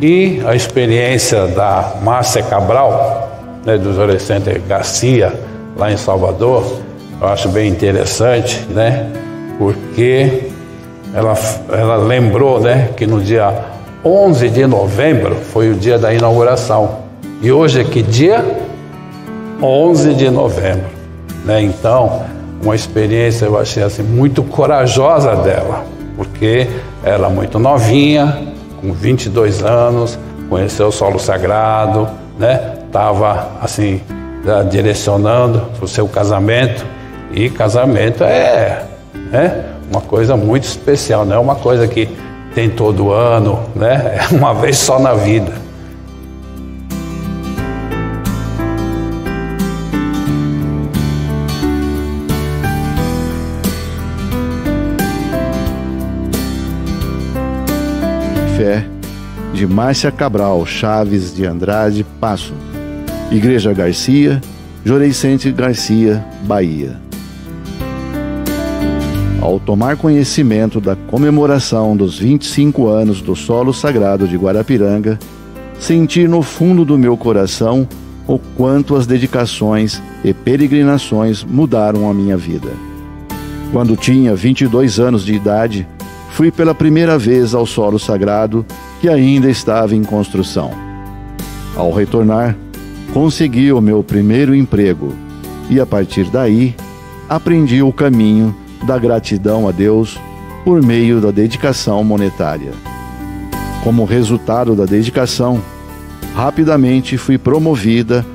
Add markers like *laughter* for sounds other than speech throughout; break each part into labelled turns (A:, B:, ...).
A: E a experiência da Márcia Cabral, né, do adolescente Garcia, lá em Salvador, eu acho bem interessante, né? Porque ela, ela lembrou, né, que no dia 11 de novembro foi o dia da inauguração. E hoje é que dia? 11 de novembro, né? Então, uma experiência eu achei assim muito corajosa dela, porque ela muito novinha, com 22 anos, conheceu o solo sagrado, né? Tava assim direcionando o seu casamento e casamento é, né? Uma coisa muito especial, não é uma coisa que tem todo ano, né? *laughs* É uma vez só na vida.
B: De Márcia Cabral Chaves de Andrade Passo, Igreja Garcia, Jorecente Garcia, Bahia. Ao tomar conhecimento da comemoração dos 25 anos do solo sagrado de Guarapiranga, senti no fundo do meu coração o quanto as dedicações e peregrinações mudaram a minha vida. Quando tinha 22 anos de idade, fui pela primeira vez ao solo sagrado que ainda estava em construção. Ao retornar, consegui o meu primeiro emprego e a partir daí aprendi o caminho da gratidão a Deus por meio da dedicação monetária. Como resultado da dedicação, rapidamente fui promovida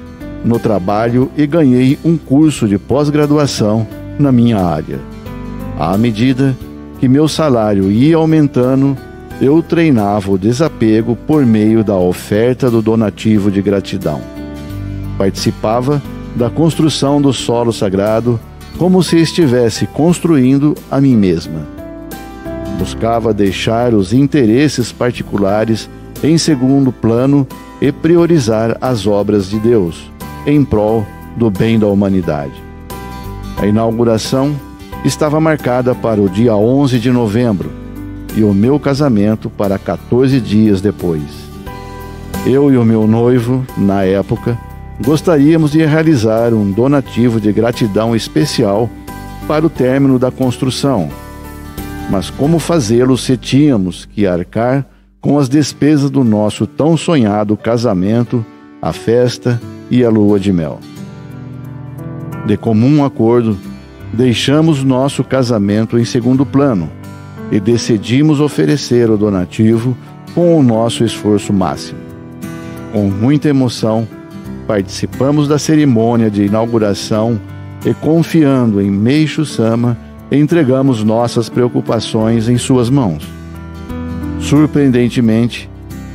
B: no trabalho e ganhei um curso de pós-graduação na minha área. À medida que meu salário ia aumentando, eu treinava o desapego por meio da oferta do donativo de gratidão. Participava da construção do solo sagrado como se estivesse construindo a mim mesma. Buscava deixar os interesses particulares em segundo plano e priorizar as obras de Deus em prol do bem da humanidade. A inauguração estava marcada para o dia 11 de novembro e o meu casamento para 14 dias depois. Eu e o meu noivo, na época, gostaríamos de realizar um donativo de gratidão especial para o término da construção. Mas como fazê-lo se tínhamos que arcar com as despesas do nosso tão sonhado casamento, a festa e a lua de mel? De comum acordo, deixamos nosso casamento em segundo plano e decidimos oferecer o donativo com o nosso esforço máximo. Com muita emoção, participamos da cerimônia de inauguração e, confiando em Meixo Sama, entregamos nossas preocupações em suas mãos. Surpreendentemente,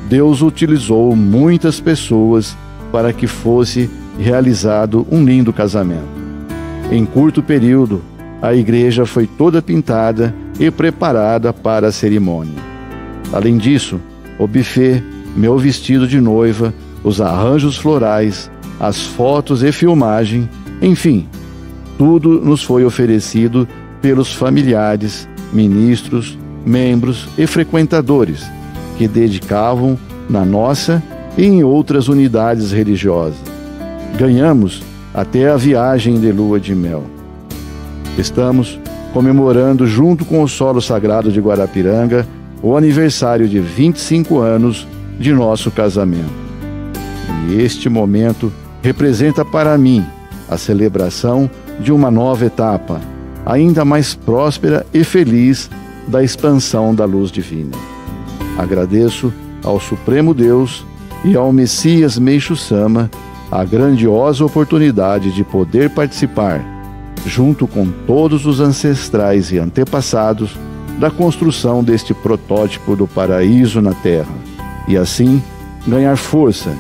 B: Deus utilizou muitas pessoas para que fosse realizado um lindo casamento. Em curto período, a igreja foi toda pintada e preparada para a cerimônia. Além disso, o buffet, meu vestido de noiva, os arranjos florais, as fotos e filmagem, enfim, tudo nos foi oferecido pelos familiares, ministros, membros e frequentadores que dedicavam na nossa e em outras unidades religiosas. Ganhamos até a viagem de lua de mel. Estamos comemorando, junto com o solo sagrado de Guarapiranga, o aniversário de 25 anos de nosso casamento. E este momento representa para mim a celebração de uma nova etapa, ainda mais próspera e feliz da expansão da luz divina. Agradeço ao Supremo Deus e ao Messias Meixo Sama a grandiosa oportunidade de poder participar, junto com todos os ancestrais e antepassados, da construção deste protótipo do paraíso na Terra, e assim ganhar força,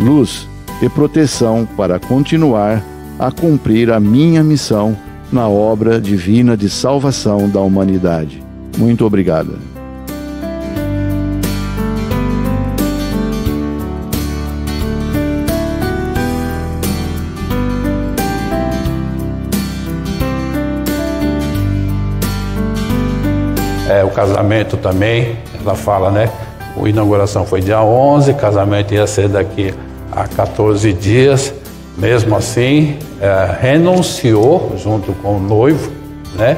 B: luz e proteção para continuar a cumprir a minha missão na obra divina de salvação da humanidade. Muito obrigada.
A: É, o casamento também, ela fala, né? A inauguração foi dia 11, casamento ia ser daqui a 14 dias. Mesmo assim, é, renunciou junto com o noivo, né?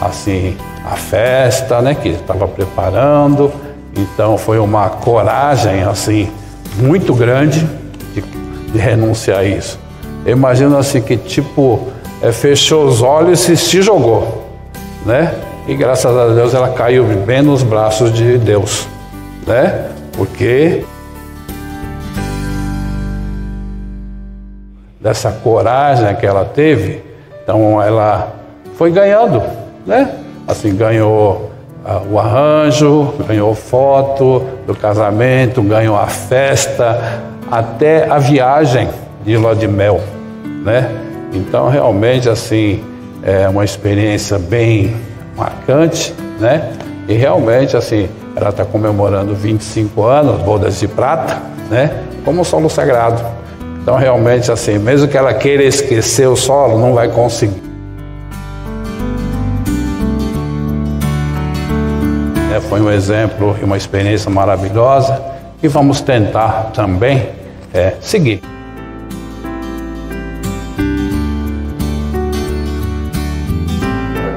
A: Assim, a festa, né? Que estava preparando. Então foi uma coragem assim muito grande de, de renunciar a isso. Imagina assim que tipo é, fechou os olhos e se jogou, né? E graças a Deus ela caiu bem nos braços de Deus, né? Porque dessa coragem que ela teve, então ela foi ganhando, né? Assim ganhou uh, o arranjo, ganhou foto do casamento, ganhou a festa, até a viagem de lua de mel, né? Então realmente assim é uma experiência bem marcante, né? E realmente assim ela está comemorando 25 anos, bodas de prata, né? Como solo sagrado. Então, realmente, assim, mesmo que ela queira esquecer o solo, não vai conseguir. É, foi um exemplo e uma experiência maravilhosa e vamos tentar também é, seguir.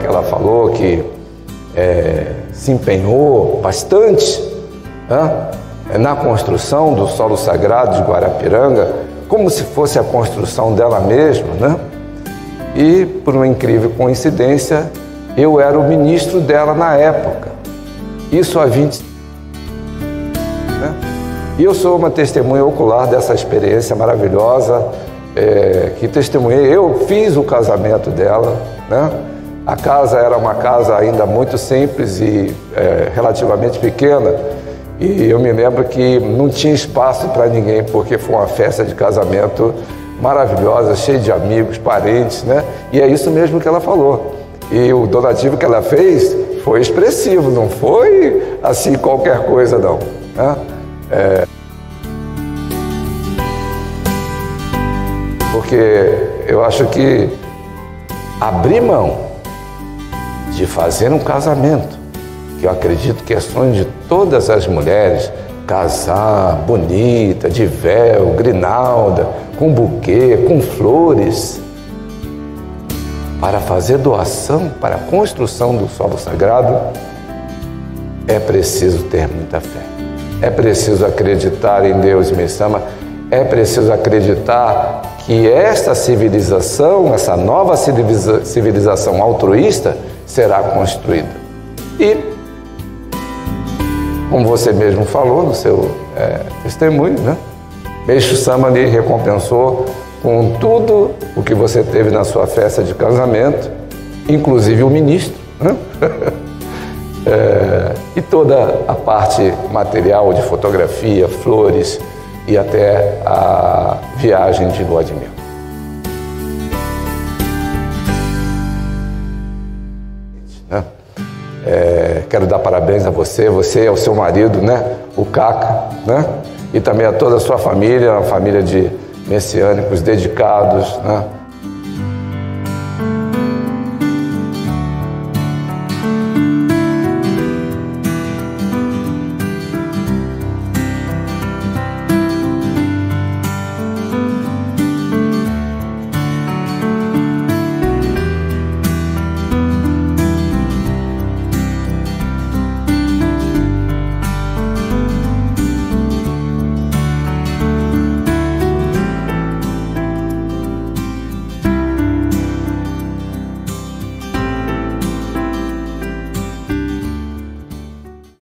C: Ela falou que é, se empenhou bastante né, na construção do solo sagrado de Guarapiranga como se fosse a construção dela mesma, né? E, por uma incrível coincidência, eu era o ministro dela na época. Isso há 20 né? E eu sou uma testemunha ocular dessa experiência maravilhosa é, que testemunhei. Eu fiz o casamento dela, né? A casa era uma casa ainda muito simples e é, relativamente pequena, e eu me lembro que não tinha espaço para ninguém, porque foi uma festa de casamento maravilhosa, cheia de amigos, parentes, né? E é isso mesmo que ela falou. E o donativo que ela fez foi expressivo, não foi assim qualquer coisa, não. Né? É... Porque eu acho que abrir mão de fazer um casamento que eu acredito que é sonho de todas as mulheres, casar bonita, de véu, grinalda, com buquê, com flores, para fazer doação para a construção do solo sagrado, é preciso ter muita fé. É preciso acreditar em Deus me chama, é preciso acreditar que esta civilização, essa nova civilização altruísta será construída. E como você mesmo falou no seu é, testemunho, né? Meixo Sama lhe recompensou com tudo o que você teve na sua festa de casamento, inclusive o ministro, né? *laughs* é, e toda a parte material de fotografia, flores e até a viagem de lua de mel. Quero dar parabéns a você, você e ao seu marido, né? O Caca, né? E também a toda a sua família, uma família de messiânicos dedicados, né?